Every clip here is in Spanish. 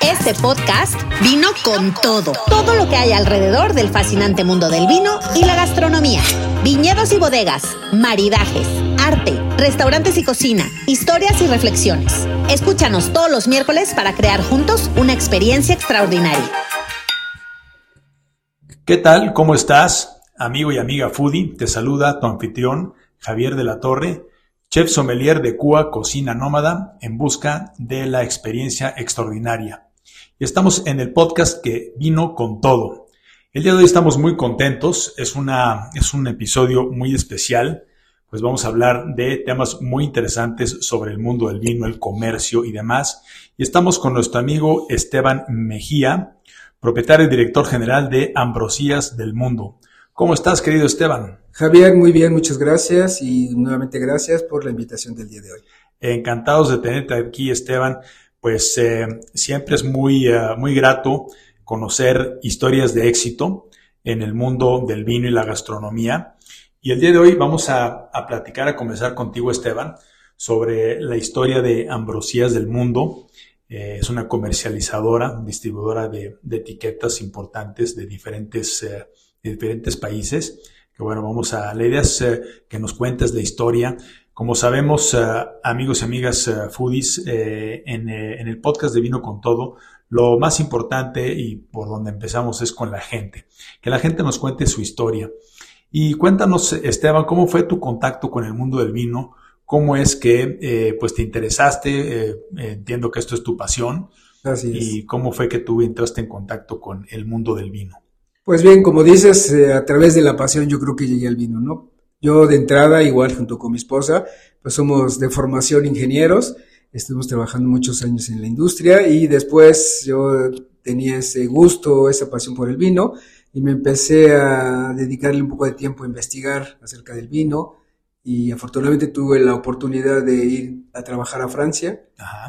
Este podcast vino con todo. Todo lo que hay alrededor del fascinante mundo del vino y la gastronomía. Viñedos y bodegas, maridajes, arte, restaurantes y cocina, historias y reflexiones. Escúchanos todos los miércoles para crear juntos una experiencia extraordinaria. ¿Qué tal? ¿Cómo estás? Amigo y amiga foodie, te saluda tu anfitrión Javier de la Torre chef sommelier de Cuba Cocina Nómada en busca de la experiencia extraordinaria. Estamos en el podcast que vino con todo. El día de hoy estamos muy contentos, es, una, es un episodio muy especial, pues vamos a hablar de temas muy interesantes sobre el mundo del vino, el comercio y demás. Y estamos con nuestro amigo Esteban Mejía, propietario y director general de Ambrosías del Mundo. ¿Cómo estás, querido Esteban? Javier, muy bien, muchas gracias y nuevamente gracias por la invitación del día de hoy. Encantados de tenerte aquí, Esteban. Pues eh, siempre es muy, eh, muy grato conocer historias de éxito en el mundo del vino y la gastronomía. Y el día de hoy vamos a, platicar, a comenzar contigo, Esteban, sobre la historia de Ambrosías del Mundo. Eh, es una comercializadora, distribuidora de, etiquetas importantes de diferentes de diferentes países. Que bueno, vamos a la idea es eh, que nos cuentes la historia. Como sabemos, eh, amigos y amigas eh, foodies, en, en, el podcast de Vino con Todo, lo más importante y por donde empezamos es con la gente. Que la gente nos cuente su historia. Y cuéntanos, Esteban, ¿cómo fue tu contacto con el mundo del vino? ¿Cómo es que pues te interesaste? entiendo que esto es tu pasión. Así es. ¿Y cómo fue que tú entraste en contacto con el mundo del vino? Pues bien, como dices, eh, a través de la pasión yo creo que llegué al vino, ¿no? Yo de entrada, igual junto con mi esposa, pues somos de formación ingenieros, estuvimos trabajando muchos años en la industria y después yo tenía ese gusto, esa pasión por el vino y me empecé a dedicarle un poco de tiempo a investigar acerca del vino y afortunadamente tuve la oportunidad de ir a trabajar a Francia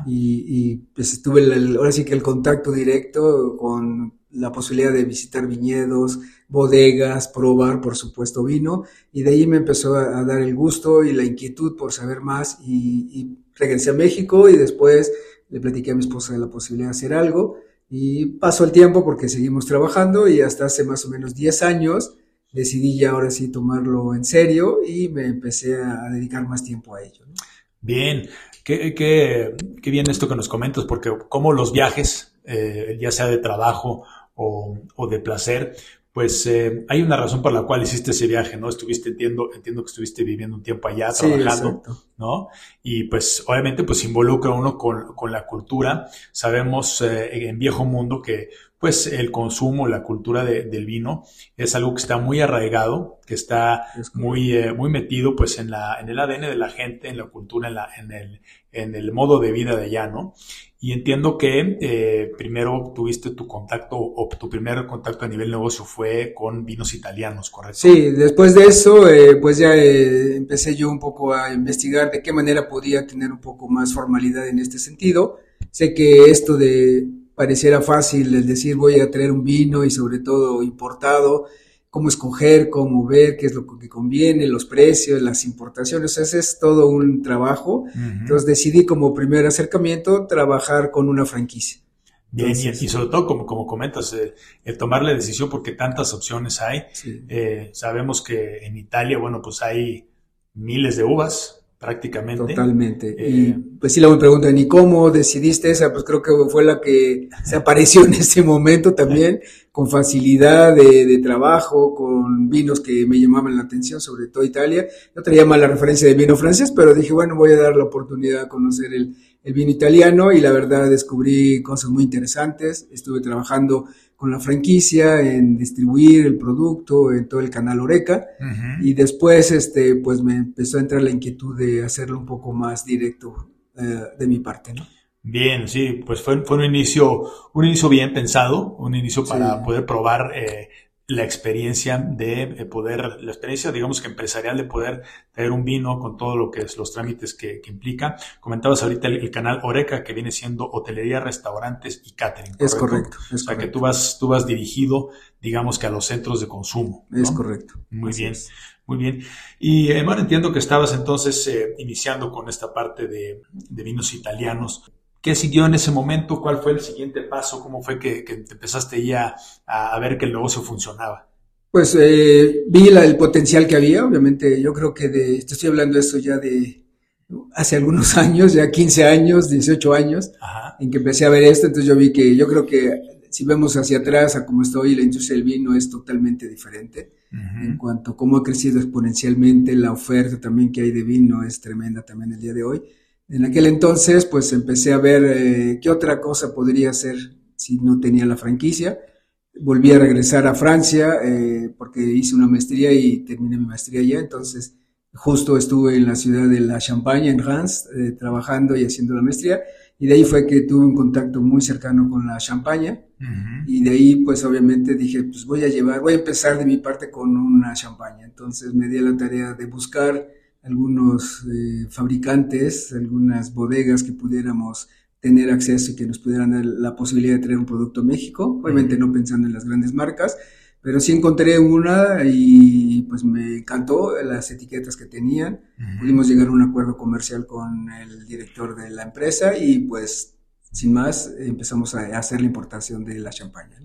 Y, y, pues tuve el, ahora sí que el contacto directo con la posibilidad de visitar viñedos, bodegas, probar, por supuesto, vino, y de ahí me empezó a, dar el gusto y la inquietud por saber más y, regresé a México y después le platiqué a mi esposa de la posibilidad de hacer algo. Y pasó el tiempo porque seguimos trabajando y hasta hace más o menos 10 años decidí ya ahora sí tomarlo en serio y me empecé a dedicar más tiempo a ello. Bien, qué, qué, qué, bien esto que nos comentas, porque como los viajes, eh, ya sea de trabajo o, de placer, pues eh, hay una razón por la cual hiciste ese viaje, ¿no? Estuviste, entiendo, entiendo que estuviste viviendo un tiempo allá, trabajando, ¿no? Y pues obviamente pues involucra uno con, con la cultura. Sabemos eh, en viejo mundo que pues el consumo, la cultura del vino es algo que está muy arraigado, que está muy, eh, muy metido pues en, la, en el ADN de la gente, en la cultura, en, la, en, el, en el modo de vida de allá, ¿no? Y entiendo que eh, primero tuviste tu contacto o tu primer contacto a nivel negocio fue con vinos italianos, ¿correcto? Sí, después de eso, eh, pues ya eh, empecé yo un poco a investigar de qué manera podía tener un poco más formalidad en este sentido. Sé que esto de pareciera fácil el decir voy a traer un vino y sobre todo importado, cómo escoger, cómo ver qué es lo que conviene, los precios, las importaciones. Ese es todo un trabajo. Entonces decidí como primer acercamiento trabajar con una franquicia. Bien, y, sobre todo, como, como comentas, eh, el tomar la decisión porque tantas opciones hay. Eh, sabemos que en Italia, bueno, pues hay miles de uvas, prácticamente. Totalmente. Eh, y pues sí, la me preguntan, ¿y cómo decidiste esa? Pues creo que fue la que se apareció en ese momento también, con facilidad de, trabajo, con vinos que me llamaban la atención, sobre todo Italia. No traía mala referencia de vino francés, pero dije, bueno, voy a dar la oportunidad a conocer el, el vino italiano y la verdad descubrí cosas muy interesantes. Estuve trabajando con la franquicia, en distribuir el producto, en todo el canal Oreca. Y después, este, pues me empezó a entrar la inquietud de hacerlo un poco más directo eh, de mi parte, ¿no? Bien, sí, pues fue, fue un inicio, un inicio bien pensado, un inicio para poder probar eh, la experiencia de eh, poder, la experiencia, digamos que empresarial de poder traer un vino con todo lo que es los trámites que, implica. Comentabas ahorita el, canal Oreca, que viene siendo hotelería, restaurantes y catering. Es correcto. o sea, que tú vas, tú vas dirigido, digamos que a los centros de consumo. Es correcto. Muy bien. Muy bien. Y eh, bueno, entiendo que estabas entonces eh, iniciando con esta parte de, de vinos italianos. ¿Qué siguió en ese momento? ¿Cuál fue el siguiente paso? ¿Cómo fue que, que empezaste ya a, ver que el negocio funcionaba? Pues eh, vi el potencial que había, obviamente yo creo que de, te estoy hablando de eso ya de hace algunos años, ya 15 años, 18 años, en que empecé a ver esto, entonces yo vi que yo creo que si vemos hacia atrás a cómo está hoy la industria del vino es totalmente diferente. En cuanto a cómo ha crecido exponencialmente la oferta también que hay de vino es tremenda también el día de hoy. En aquel entonces, pues empecé a ver eh, qué otra cosa podría hacer si no tenía la franquicia. Volví a regresar a Francia eh, porque hice una maestría y terminé mi maestría allá. Entonces, justo estuve en la ciudad de la Champagne, en Reims, eh, trabajando y haciendo la maestría. Y de ahí fue que tuve un contacto muy cercano con la Champaña. Y de ahí, pues obviamente dije, pues voy a llevar, voy a empezar de mi parte con una champaña. Entonces me di a la tarea de buscar algunos eh, fabricantes, algunas bodegas que pudiéramos tener acceso y que nos pudieran dar la posibilidad de traer un producto a México, obviamente no pensando en las grandes marcas, pero sí encontré una y pues me encantó las etiquetas que tenían. Pudimos llegar a un acuerdo comercial con el director de la empresa y pues sin más empezamos a hacer la importación de la champaña.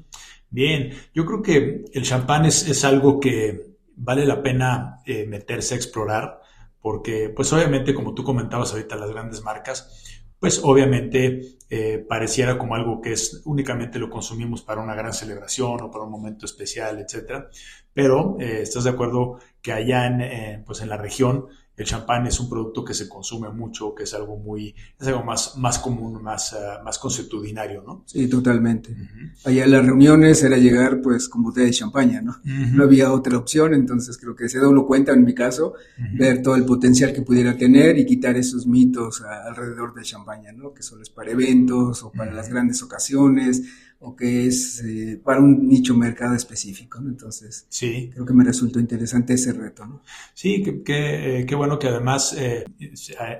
Bien, yo creo que el champán es, es algo que vale la pena eh, meterse a explorar porque pues obviamente como tú comentabas ahorita las grandes marcas, pues obviamente eh, pareciera como algo que es únicamente lo consumimos para una gran celebración o para un momento especial, etcétera. Pero eh, estás de acuerdo que allá en, pues en la región el champán es un producto que se consume mucho, que es algo muy, es algo más, más común, más, uh, más consuetudinario, ¿no? Sí, totalmente. Allá en las reuniones era llegar pues con botella de champaña, ¿no? No había otra opción, entonces creo que se da uno cuenta en mi caso, ver todo el potencial que pudiera tener y quitar esos mitos alrededor del champaña, ¿no? Que solo es para eventos o para las grandes ocasiones o que es eh, para un nicho mercado específico, ¿no? Entonces, sí. creo que me resultó interesante ese reto, ¿no? Sí, qué eh, bueno que además eh,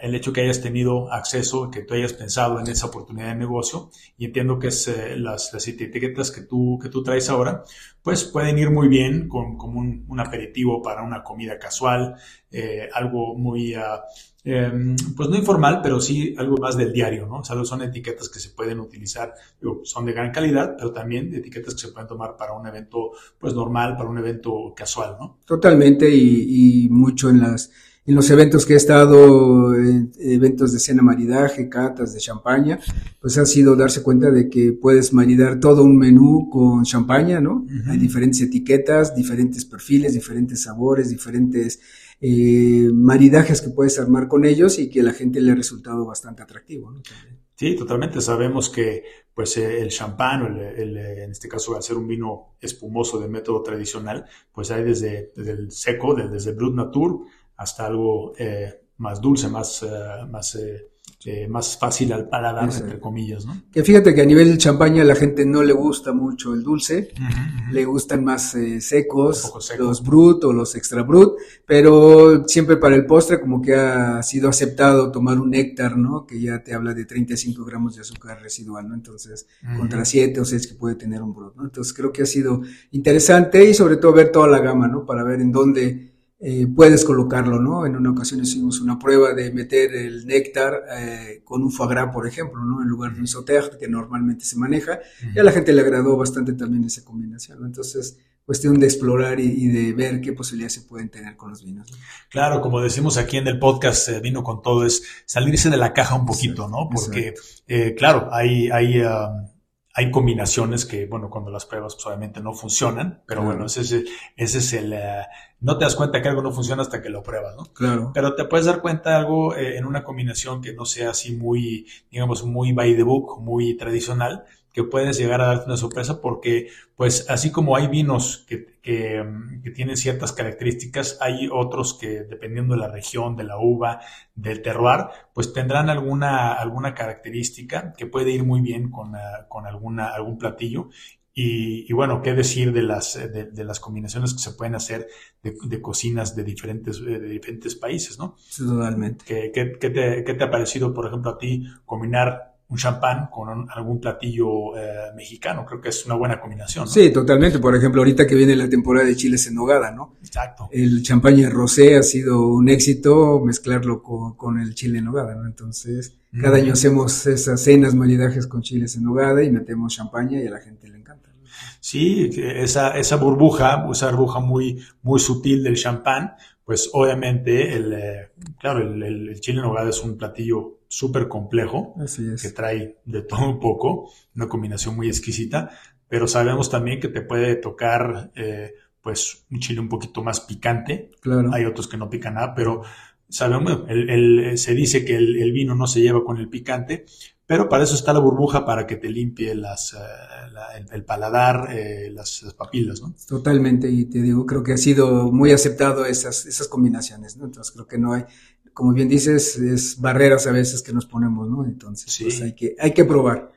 el hecho que hayas tenido acceso, que tú hayas pensado en esa oportunidad de negocio, y entiendo que es las, las, etiquetas que tú, que tú traes ahora, pues pueden ir muy bien con, como un, un aperitivo para una comida casual, algo muy... Uh, Em, pues no informal, pero sí algo más del diario, ¿no? O sea, son etiquetas que se pueden utilizar, son de gran calidad, pero también etiquetas que se pueden tomar para un evento, pues normal, para un evento casual, ¿no? Totalmente, y, mucho en las en los eventos que he estado, eventos de cena maridaje, catas de champaña, pues ha sido darse cuenta de que puedes maridar todo un menú con champaña, ¿no? Hay diferentes etiquetas, diferentes perfiles, diferentes sabores, diferentes eh, maridajes que puedes armar con ellos y que a la gente le ha resultado bastante atractivo. Sí, totalmente. Sabemos que pues eh, el champán, el, en este caso al ser un vino espumoso de método tradicional, pues hay desde, el seco, desde, el Brut Natur hasta algo eh, más dulce, más, más eh, más fácil al paladar, entre comillas, ¿no? Que fíjate que a nivel de champaña la gente no le gusta mucho el dulce, le gustan más eh, secos, los brut o los extra brut, pero siempre para el postre como que ha sido aceptado tomar un néctar, ¿no? Que ya te habla de 35 gramos de azúcar residual, ¿no? Entonces, contra 7 o 6 que puede tener un brut, ¿no? Entonces creo que ha sido interesante y sobre todo ver toda la gama, ¿no? Para ver en dónde eh, puedes colocarlo, ¿no? En una ocasión hicimos una prueba de meter el néctar eh, con un foie gras, por ejemplo, ¿no? En lugar de un sauterre que normalmente se maneja, y a la gente le agradó bastante también esa combinación, ¿no? Entonces, cuestión de explorar y, de ver qué posibilidades se pueden tener con los vinos. Claro, como decimos aquí en el podcast eh, Vino con Todo, es salirse de la caja un poquito, ¿no? Porque, claro, hay... hay um, hay combinaciones que, bueno, cuando las pruebas pues, obviamente no funcionan, pero bueno, ese es, ese es el... Eh, no te das cuenta que algo no funciona hasta que lo pruebas, ¿no? Claro. Pero te puedes dar cuenta de algo eh, en una combinación que no sea así muy, digamos, muy by the book, muy tradicional, que puedes llegar a darte una sorpresa porque, pues, así como hay vinos que, que, que, tienen ciertas características, hay otros que, dependiendo de la región, de la uva, del terroir, pues tendrán alguna, alguna característica que puede ir muy bien con, ah, con alguna, algún platillo. Y, y, bueno, qué decir de las, de, de, las combinaciones que se pueden hacer de, de cocinas de diferentes, de diferentes países, ¿no? Totalmente. ¿Qué, qué, qué, te, ¿Qué te ha parecido, por ejemplo, a ti combinar un champán con algún platillo eh, mexicano. Creo que es una buena combinación. Sí, totalmente. Por ejemplo, ahorita que viene la temporada de chiles en nogada, ¿no? Exacto. El champaña rosé ha sido un éxito mezclarlo con, el chile en nogada, ¿no? Entonces, cada año hacemos esas cenas, maridajes con chiles en nogada y metemos champaña y a la gente le encanta. Sí, esa, esa burbuja, esa burbuja muy, muy sutil del champán, pues obviamente el, eh, claro, el, el, chile en nogada es un platillo súper complejo, que trae de todo un poco, una combinación muy exquisita, pero sabemos también que te puede tocar eh, pues un chile un poquito más picante, claro. hay otros que no pican nada, pero sabemos, el, se dice que el, vino no se lleva con el picante, pero para eso está la burbuja, para que te limpie las, eh, el, paladar, eh, las, papilas, ¿no? Totalmente, y te digo, creo que ha sido muy aceptado esas, esas combinaciones, ¿no? Entonces creo que no hay, como bien dices, es barreras a veces que nos ponemos, ¿no? Entonces, pues hay que, hay que probar.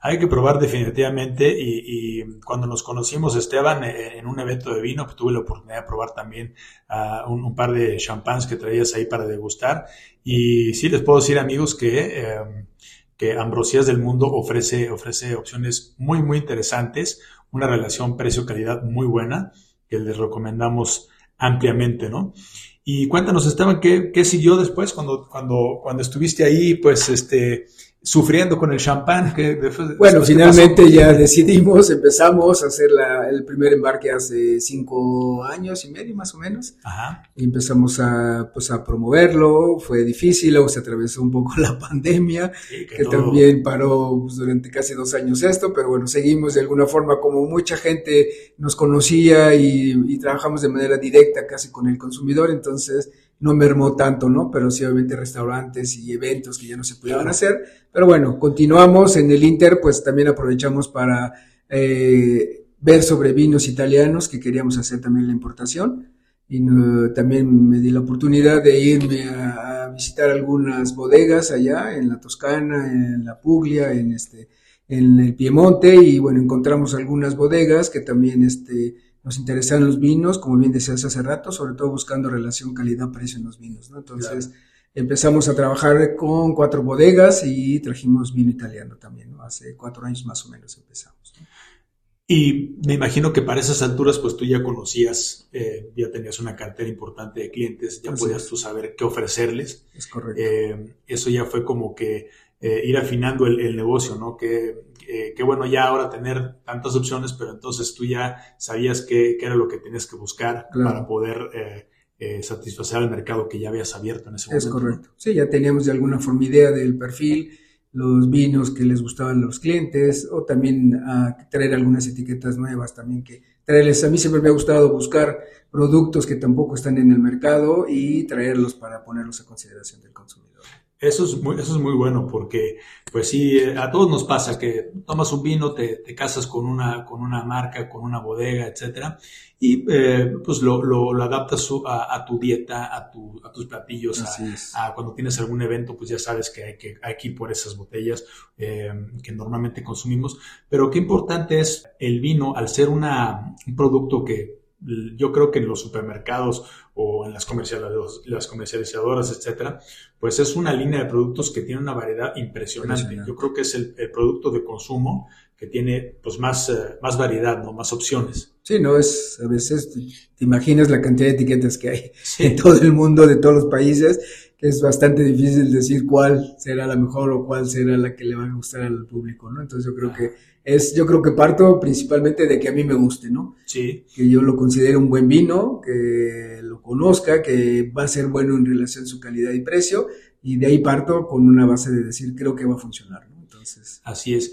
Hay que probar definitivamente y, cuando nos conocimos, Esteban, eh, en un evento de vino, pues tuve la oportunidad de probar también uh, un, par de champans que traías ahí para degustar. Y sí les puedo decir, amigos, que em, que Ambrosías del Mundo ofrece, ofrece opciones muy, muy interesantes, una relación precio-calidad muy buena, que les recomendamos ampliamente, ¿no? Y cuéntanos, Esteban, ¿qué, qué siguió después cuando, cuando, cuando estuviste ahí, pues, este, sufriendo con el champán. Que bueno, finalmente ya decidimos, empezamos a hacer la, el primer embarque hace cinco años y medio más o menos. Ajá. Y empezamos a, pues, a promoverlo, fue difícil, luego se atravesó un poco la pandemia, que, también paró pues, durante casi dos años esto, pero bueno, seguimos de alguna forma como mucha gente nos conocía y, y trabajamos de manera directa casi con el consumidor, entonces no mermó tanto, ¿no? Pero sí, obviamente restaurantes y eventos que ya no se pudieron hacer. Pero bueno, continuamos en el Inter, pues también aprovechamos para eh, ver sobre vinos italianos, que queríamos hacer también la importación. Y también me di la oportunidad de irme a, visitar algunas bodegas allá en la Toscana, en la Puglia, en este en el Piemonte y bueno, encontramos algunas bodegas que también este nos interesan los vinos, como bien decías hace rato, sobre todo buscando relación calidad-precio en los vinos, ¿no? Entonces empezamos a trabajar con cuatro bodegas y trajimos vino italiano también, ¿no? Hace cuatro años más o menos empezamos. Y me imagino que para esas alturas, pues tú ya conocías, eh, ya tenías una cartera importante de clientes, ya podías tú saber qué ofrecerles. Es correcto. Eh, eso ya fue como que eh, ir afinando el, negocio, ¿no? Que, bueno ya ahora tener tantas opciones, pero entonces tú ya sabías qué, era lo que tenías que buscar para poder eh, eh, satisfacer al mercado que ya habías abierto en ese momento. Es correcto. Sí, ya teníamos de alguna forma idea del perfil, los vinos que les gustaban a los clientes, o también a traer algunas etiquetas nuevas también que traerles. A mí siempre me ha gustado buscar productos que tampoco están en el mercado y traerlos para ponerlos a consideración del consumidor. Eso es, muy, eso es muy bueno porque, pues sí, eh, a todos nos pasa que tomas un vino, te, te casas con una, con una marca, con una bodega, etcétera, y eh, pues lo, lo, adaptas a, tu dieta, a, tu, a tus platillos, a, cuando tienes algún evento, pues ya sabes que hay que, hay que ir por esas botellas eh, que normalmente consumimos. Pero qué importante es el vino al ser una, un producto que yo creo que en los supermercados o en las, las comercializadoras, etcétera, pues es una línea de productos que tiene una variedad impresionante. Yo creo que es el, producto de consumo que tiene pues más, eh, más variedad, ¿no? Más opciones. Sí, no es, a veces te, imaginas la cantidad de etiquetas que hay en todo el mundo, de todos los países, que es bastante difícil decir cuál será la mejor o cuál será la que le va a gustar al público, ¿no? Entonces yo creo que es, yo creo que parto principalmente de que a mí me guste, ¿no? Sí. Que yo lo considere un buen vino, que lo conozca, que va a ser bueno en relación a su calidad y precio, y de ahí parto con una base de decir, creo que va a funcionar, ¿no? Entonces. Así es.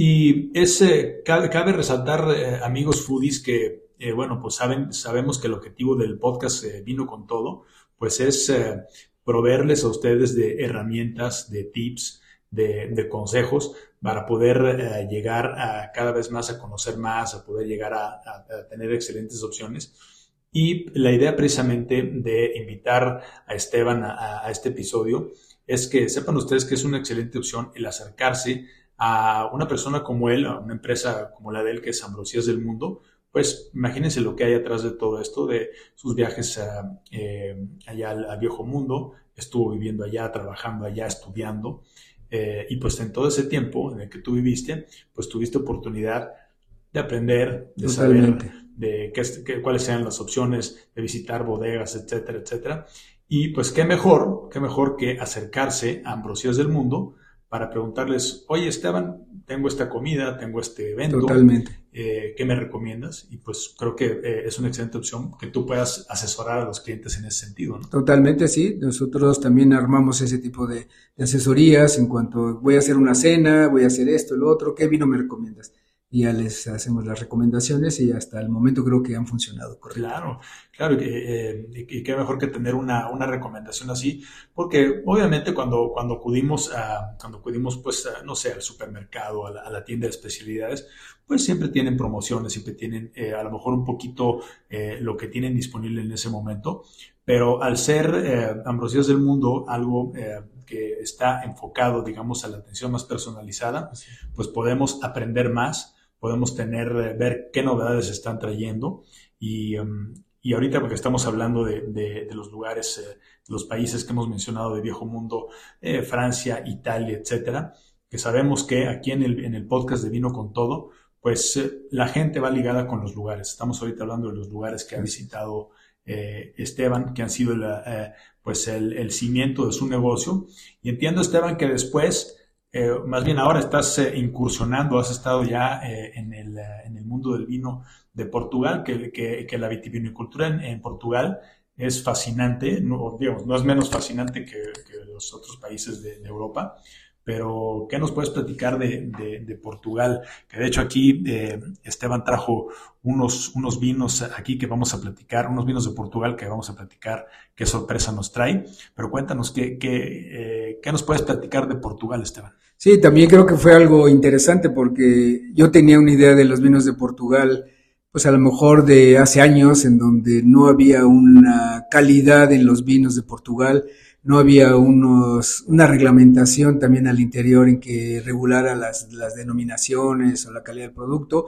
Y es, cabe, resaltar, eh, amigos foodies, que, eh, bueno, pues saben, sabemos que el objetivo del podcast eh, Vino con Todo, pues es proveerles a ustedes de herramientas, de tips, de, consejos para poder llegar a cada vez más a conocer más, a poder llegar a, tener excelentes opciones. Y la idea precisamente de invitar a Esteban a, este episodio es que sepan ustedes que es una excelente opción el acercarse a una persona como él, a una empresa como la de él, que es Ambrosías del Mundo, pues imagínense lo que hay atrás de todo esto, de sus viajes eh, allá al, viejo mundo, estuvo viviendo allá, trabajando allá, estudiando, Eh, y pues en todo ese tiempo en el que tú viviste, pues tuviste oportunidad de aprender, de saber de qué, cuáles sean las opciones, de visitar bodegas, etcétera, etcétera. Y pues qué mejor, qué mejor que acercarse a Ambrosías del Mundo para preguntarles, oye Esteban, tengo esta comida, tengo este evento, Totalmente. Eh, ¿qué me recomiendas? Y pues creo que eh, es una excelente opción que tú puedas asesorar a los clientes en ese sentido. ¿no? Totalmente, sí. Nosotros también armamos ese tipo de, de, asesorías en cuanto voy a hacer una cena, voy a hacer esto, lo otro, ¿qué vino me recomiendas? Y ya les hacemos las recomendaciones y hasta el momento creo que han funcionado. Claro, claro, eh, y qué mejor que tener una, una, recomendación así, porque obviamente cuando, cuando acudimos, a, cuando acudimos pues, no sé, al supermercado, a la, tienda de especialidades, pues siempre tienen promociones, siempre tienen eh, a lo mejor un poquito eh, lo que tienen disponible en ese momento, pero al ser eh, Ambrosías del Mundo algo que está enfocado, digamos, a la atención más personalizada, pues podemos aprender más podemos tener, eh, ver qué novedades están trayendo y, em, y ahorita porque estamos hablando de, de, los lugares, eh, los países que hemos mencionado de viejo mundo, eh, Francia, Italia, etcétera, que sabemos que aquí en el, en el podcast de Vino con Todo, pues la gente va ligada con los lugares. Estamos ahorita hablando de los lugares que ha visitado Esteban, que han sido pues el, el, cimiento de su negocio. Y entiendo, Esteban, que después eh, más bien ahora estás eh, incursionando, has estado ya eh, en, el, en, el, mundo del vino de Portugal, que, que, la vitivinicultura en, Portugal es fascinante, no, digamos, no es menos fascinante que, los otros países de Europa, pero ¿qué nos puedes platicar de, Portugal? Que de hecho aquí eh, Esteban trajo unos, unos vinos aquí que vamos a platicar, unos vinos de Portugal que vamos a platicar, qué sorpresa nos trae, pero cuéntanos qué, qué, eh, qué nos puedes platicar de Portugal, Esteban. Sí, también creo que fue algo interesante porque yo tenía una idea de los vinos de Portugal, pues a lo mejor de hace años, en donde no había una calidad en los vinos de Portugal no había unos, una reglamentación también al interior en que regulara las, las denominaciones o la calidad del producto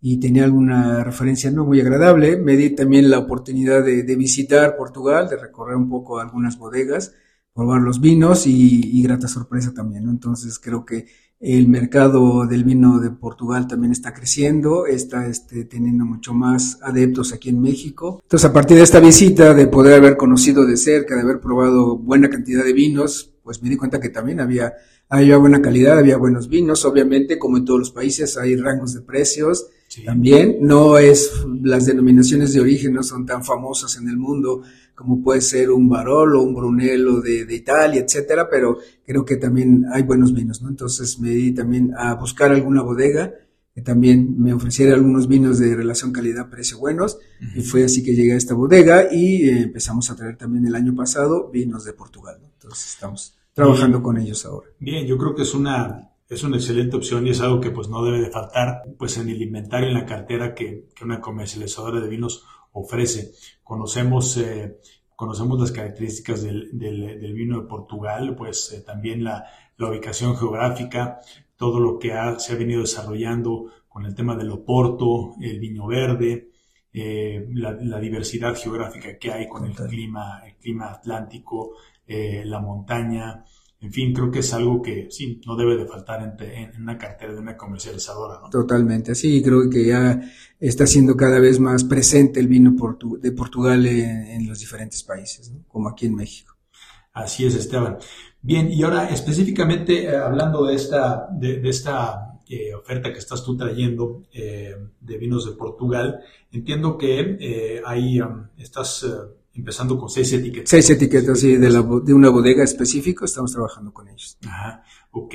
y tenía alguna referencia no muy agradable. Me di también la oportunidad de, de visitar Portugal, de recorrer un poco algunas bodegas, probar los vinos y, y grata sorpresa también. Entonces creo que el mercado del vino de Portugal también está creciendo, está este, teniendo mucho más adeptos aquí en México. Entonces, a partir de esta visita, de poder haber conocido de cerca, de haber probado buena cantidad de vinos, pues me di cuenta que también había, había buena calidad, había buenos vinos. Obviamente, como en todos los países, hay rangos de precios. También no es, las denominaciones de origen no son tan famosas en el mundo como puede ser un Barolo, un Brunello de, de, Italia, etcétera, pero creo que también hay buenos vinos, ¿no? Entonces me di también a buscar alguna bodega que también me ofreciera algunos vinos de relación calidad-precio buenos, y fue así que llegué a esta bodega y eh, empezamos a traer también el año pasado vinos de Portugal, ¿no? Entonces estamos trabajando con ellos ahora. Bien, yo creo que es una, es una excelente opción y es algo que pues no debe de faltar pues en el inventario, en la cartera que, que una comercializadora de vinos ofrece. Conocemos, eh, conocemos las características del, del, vino de Portugal, pues eh, también la, la, ubicación geográfica, todo lo que se ha venido desarrollando con el tema del oporto, el vino verde, eh, la, la, diversidad geográfica que hay con el clima, el clima atlántico, la montaña, en fin, creo que es algo que sí, no debe de faltar en, una cartera de una comercializadora. ¿no? Totalmente, sí, creo que ya está siendo cada vez más presente el vino de Portugal en, los diferentes países, ¿no? como aquí en México. Así es, Esteban. Bien, y ahora específicamente eh, hablando de esta, de, esta eh, oferta que estás tú trayendo eh, de vinos de Portugal, entiendo que ahí um, estás empezando con seis etiquetas. Seis etiquetas, sí, de, la, de una bodega específica, estamos trabajando con ellos. Ajá, ok.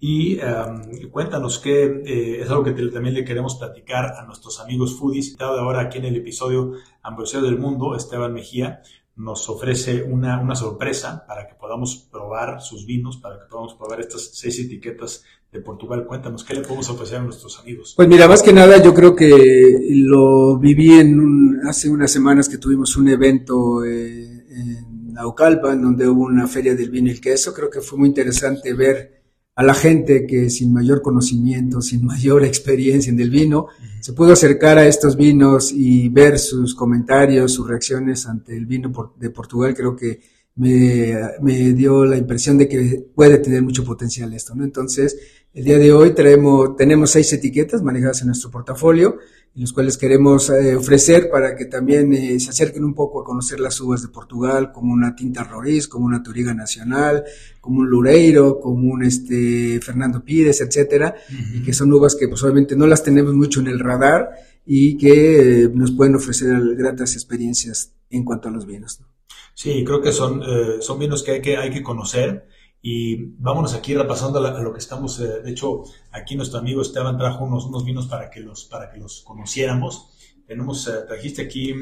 Y um, cuéntanos que eh, es algo que también le queremos platicar a nuestros amigos foodies. Citado ahora aquí en el episodio Ambrosía del Mundo, Esteban Mejía nos ofrece una, una sorpresa para que podamos probar sus vinos, para que podamos probar estas seis etiquetas de Portugal. Cuéntanos, ¿qué le podemos ofrecer a nuestros amigos? Pues mira, más que nada yo creo que lo viví en un, hace unas semanas que tuvimos un evento eh, en Naucalpan, donde hubo una feria del vino y el queso. Creo que fue muy interesante ver a la gente que sin mayor conocimiento, sin mayor experiencia en el vino, se pudo acercar a estos vinos y ver sus comentarios, sus reacciones ante el vino de Portugal. Creo que me, dio la impresión de que puede tener mucho potencial esto, ¿no? Entonces, el día de hoy traemos, tenemos seis etiquetas manejadas en nuestro portafolio, y los cuales queremos eh, ofrecer para que también eh, se acerquen un poco a conocer las uvas de Portugal, como una Tinta Roriz, como una Turiga Nacional, como un Lureiro, como un este Fernando Pires, etcétera, y que son uvas que pues obviamente no las tenemos mucho en el radar y que eh, nos pueden ofrecer gratas experiencias en cuanto a los vinos. ¿no? Sí, creo que son, eh, son vinos que hay, que hay que conocer y vámonos aquí repasando a, lo que estamos. Eh, de hecho, aquí nuestro amigo Esteban trajo unos, unos vinos para que los, para que los conociéramos. Tenemos, eh, trajiste aquí.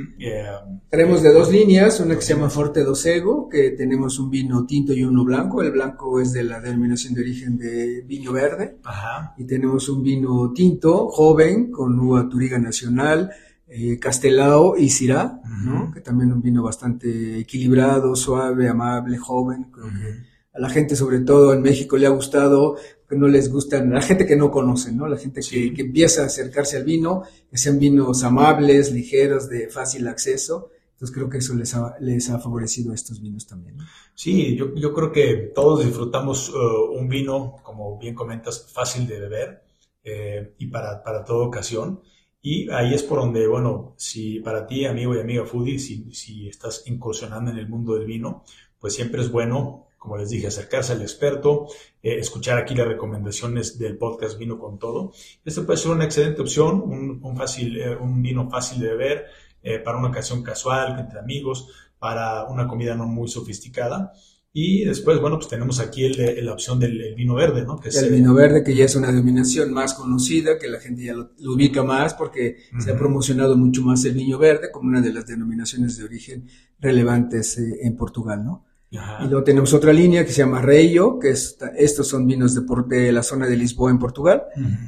tenemos de dos líneas, una que se llama Forte Dosego, que tenemos un vino tinto y uno blanco. El blanco es de la denominación de origen de viño verde. Ajá. Y tenemos un vino tinto, joven, con uva Turiga Nacional, eh, Castelao y Syrah, ¿no? que también un vino bastante equilibrado, suave, amable, joven. Creo que a la gente, sobre todo en México, le ha gustado, que no les gustan, la gente que no conoce, ¿no? La gente que, empieza a acercarse al vino, que sean vinos amables, ligeros, de fácil acceso. Entonces creo que eso les ha, les ha favorecido a estos vinos también. Sí, yo, yo, creo que todos disfrutamos uh, un vino, como bien comentas, fácil de beber eh, y para, para toda ocasión. Y ahí es por donde, bueno, si para ti, amigo y amiga foodie, si, si estás incursionando en el mundo del vino, pues siempre es bueno, como les dije, acercarse al experto, eh, escuchar aquí las recomendaciones del podcast Vino con Todo. Esto puede ser una excelente opción, un, un fácil, eh, un vino fácil de beber eh, para una ocasión casual, entre amigos, para una comida no muy sofisticada. Y después, bueno, pues tenemos aquí la opción del vino verde, ¿no? Que el vino verde, que ya es una denominación más conocida, que la gente ya lo, ubica más porque se ha promocionado mucho más el vino verde como una de las denominaciones de origen relevantes en Portugal, ¿no? Y luego tenemos otra línea que se llama Reio, que estos son vinos de, de, la zona de Lisboa en Portugal.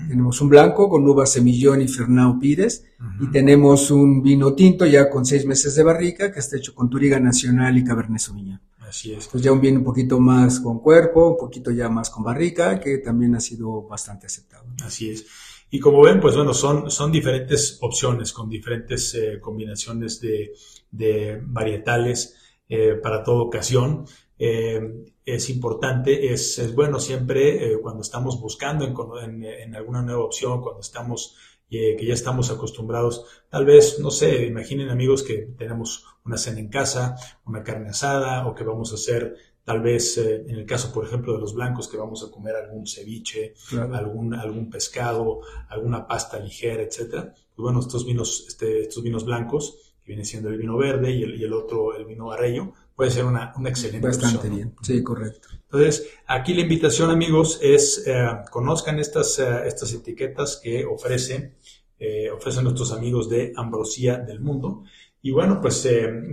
Tenemos un blanco con uva semillón y Fernão Pires. Y tenemos un vino tinto ya con seis meses de barrica, que está hecho con Turiga Nacional y Cabernet Sauvignon. Así es. Pues ya un vino un poquito más con cuerpo, un poquito ya más con barrica, que también ha sido bastante aceptado. Así es. Y como ven, pues bueno, son, son diferentes opciones con diferentes eh, combinaciones de, de varietales eh, para toda ocasión. Eh, es importante, es, es bueno siempre cuando estamos buscando en, en, alguna nueva opción, cuando estamos que ya estamos acostumbrados. Tal vez, no sé, imaginen amigos que tenemos una cena en casa, una carne asada o que vamos a hacer tal vez eh, en el caso, por ejemplo, de los blancos, que vamos a comer algún ceviche, algún, algún pescado, alguna pasta ligera, etcétera. Pues bueno, estos vinos, este, estos vinos blancos, que viene siendo el vino verde y el, y el otro, el vino arreyo, puede ser una, una excelente Bastante bien, sí, correcto. Entonces, aquí la invitación, amigos, es eh, conozcan estas, eh, estas etiquetas que ofrecen, eh, ofrecen nuestros amigos de Ambrosía del Mundo. Y bueno, pues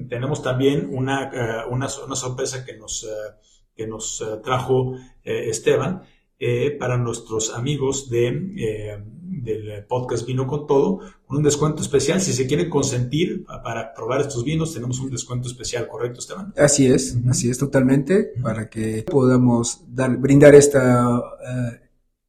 tenemos también una, una, una, sorpresa que nos, que nos trajo Esteban para nuestros amigos de del podcast Vino con Todo, con un descuento especial. Si se quieren consentir para probar estos vinos, tenemos un descuento especial, ¿correcto, Esteban? Así es, así es totalmente, para que podamos dar, brindar esta, eh,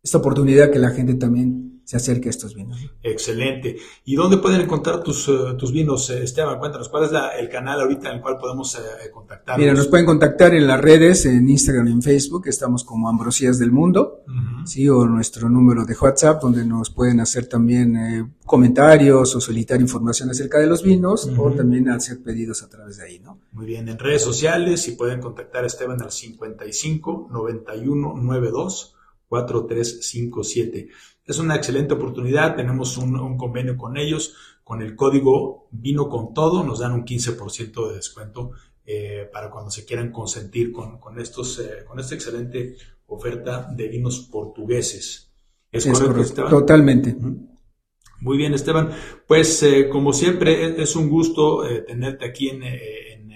esta oportunidad que la gente también se acerque a estos vinos. Excelente. ¿Y dónde pueden encontrar tus, eh, tus vinos, eh, Esteban? Cuéntanos, ¿cuál es el canal ahorita en el cual podemos eh, contactar? Mira, nos pueden contactar en las redes, en Instagram en Facebook, estamos como Ambrosías del Mundo, ¿sí? O nuestro número de WhatsApp, donde nos pueden hacer también comentarios o solicitar información acerca de los vinos, o también hacer pedidos a través de ahí, ¿no? Muy bien, en redes sociales, y pueden contactar a Esteban al 55 91 92 4357. Es una excelente oportunidad, tenemos un, convenio con ellos, con el código Vino con Todo, nos dan un 15% de descuento eh, para cuando se quieran consentir con, estos, eh, con esta excelente oferta de vinos portugueses. ¿Es, correcto, Totalmente. Muy bien, Esteban. Pues eh, como siempre, es, un gusto tenerte aquí en, en,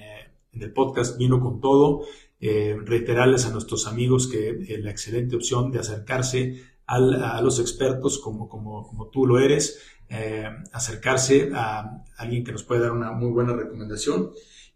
el podcast Vino con Todo. reiterarles a nuestros amigos que la excelente opción de acercarse a los expertos como, como, como tú lo eres, eh, acercarse a alguien que nos puede dar una muy buena recomendación.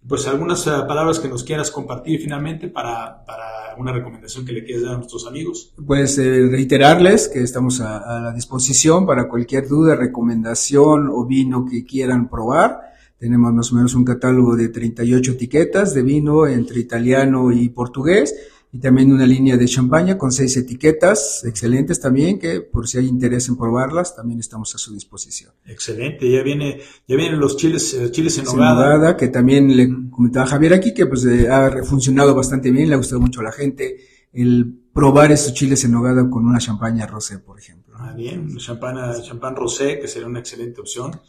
Pues algunas eh, palabras que nos quieras compartir finalmente para, para una recomendación que le quieras dar a nuestros amigos. Pues eh, reiterarles que estamos a, a, la disposición para cualquier duda, recomendación o vino que quieran probar Tenemos más o menos un catálogo de 38 etiquetas de vino entre italiano y portugués y también una línea de champaña con seis etiquetas excelentes también, que por si hay interés en probarlas, también estamos a su disposición. Excelente, ya viene, ya vienen los chiles, eh, chiles en nogada. que también le comentaba Javier aquí, que pues eh, ha funcionado bastante bien, le ha gustado mucho a la gente el probar estos chiles en nogada con una champaña rosé, por ejemplo. Ah, bien, champán, champán rosé, que sería una excelente opción.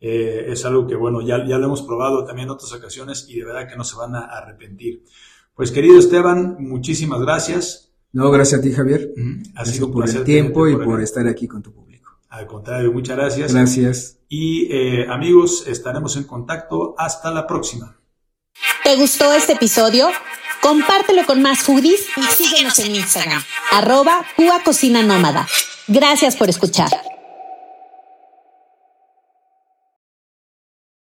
Eh, es algo que, bueno, ya, ya lo hemos probado también en otras ocasiones y de verdad que no se van a arrepentir. Pues querido Esteban, muchísimas gracias. No, gracias a ti, Javier. Ha sido por el tiempo y por, estar aquí con tu público. Al contrario, muchas gracias. Gracias. Y eh, amigos, estaremos en contacto. Hasta la próxima. ¿Te gustó este episodio? Compártelo con más foodies y síguenos en Instagram, arroba Cocina Nómada. Gracias por escuchar.